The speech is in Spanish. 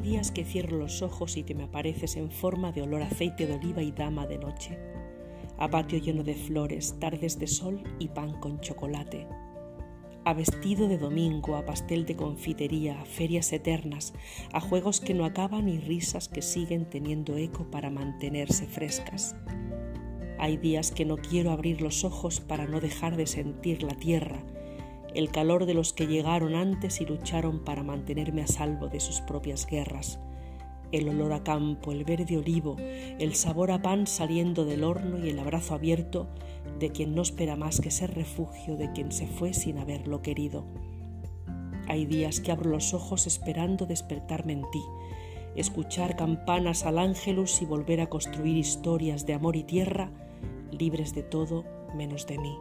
días que cierro los ojos y te me apareces en forma de olor aceite de oliva y dama de noche, a patio lleno de flores, tardes de sol y pan con chocolate, a vestido de domingo, a pastel de confitería, a ferias eternas, a juegos que no acaban y risas que siguen teniendo eco para mantenerse frescas. Hay días que no quiero abrir los ojos para no dejar de sentir la tierra, el calor de los que llegaron antes y lucharon para mantenerme a salvo de sus propias guerras, el olor a campo, el verde olivo, el sabor a pan saliendo del horno y el abrazo abierto de quien no espera más que ser refugio de quien se fue sin haberlo querido. Hay días que abro los ojos esperando despertarme en ti, escuchar campanas al ángelus y volver a construir historias de amor y tierra libres de todo menos de mí.